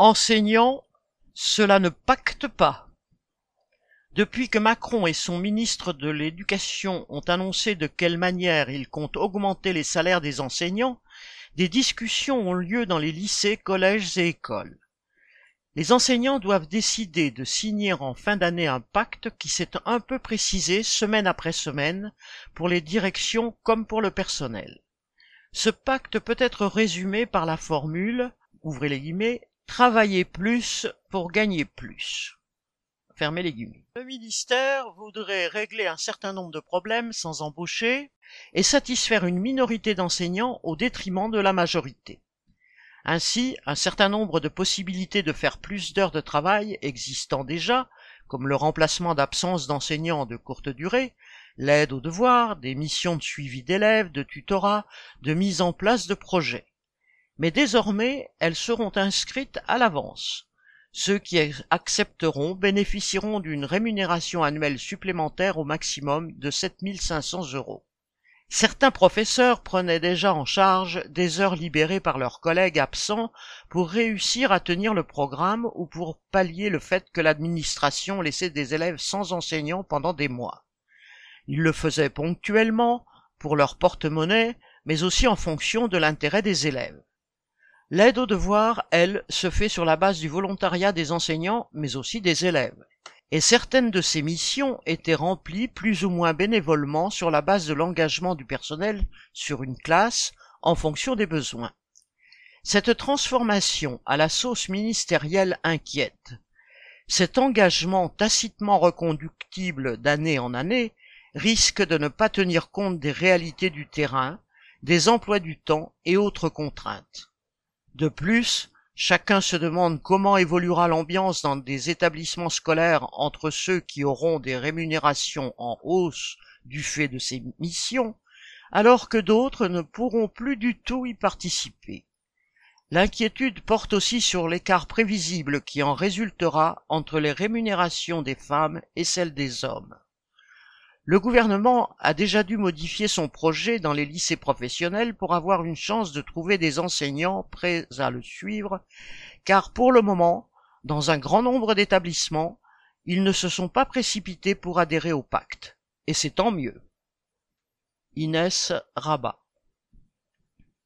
Enseignants, cela ne pacte pas. Depuis que Macron et son ministre de l'Éducation ont annoncé de quelle manière ils comptent augmenter les salaires des enseignants, des discussions ont lieu dans les lycées, collèges et écoles. Les enseignants doivent décider de signer en fin d'année un pacte qui s'est un peu précisé semaine après semaine pour les directions comme pour le personnel. Ce pacte peut être résumé par la formule, ouvrez les guillemets, travailler plus pour gagner plus. Fermez les. Le ministère voudrait régler un certain nombre de problèmes sans embaucher et satisfaire une minorité d'enseignants au détriment de la majorité. Ainsi, un certain nombre de possibilités de faire plus d'heures de travail existant déjà, comme le remplacement d'absence d'enseignants de courte durée, l'aide aux devoirs, des missions de suivi d'élèves, de tutorat, de mise en place de projets. Mais désormais, elles seront inscrites à l'avance. Ceux qui accepteront bénéficieront d'une rémunération annuelle supplémentaire au maximum de 7500 euros. Certains professeurs prenaient déjà en charge des heures libérées par leurs collègues absents pour réussir à tenir le programme ou pour pallier le fait que l'administration laissait des élèves sans enseignants pendant des mois. Ils le faisaient ponctuellement, pour leur porte-monnaie, mais aussi en fonction de l'intérêt des élèves. L'aide aux devoirs, elle, se fait sur la base du volontariat des enseignants, mais aussi des élèves et certaines de ces missions étaient remplies plus ou moins bénévolement sur la base de l'engagement du personnel sur une classe en fonction des besoins. Cette transformation à la sauce ministérielle inquiète. Cet engagement tacitement reconductible d'année en année risque de ne pas tenir compte des réalités du terrain, des emplois du temps et autres contraintes. De plus, Chacun se demande comment évoluera l'ambiance dans des établissements scolaires entre ceux qui auront des rémunérations en hausse du fait de ces missions, alors que d'autres ne pourront plus du tout y participer. L'inquiétude porte aussi sur l'écart prévisible qui en résultera entre les rémunérations des femmes et celles des hommes. Le gouvernement a déjà dû modifier son projet dans les lycées professionnels pour avoir une chance de trouver des enseignants prêts à le suivre, car pour le moment, dans un grand nombre d'établissements, ils ne se sont pas précipités pour adhérer au pacte. Et c'est tant mieux. Inès Rabat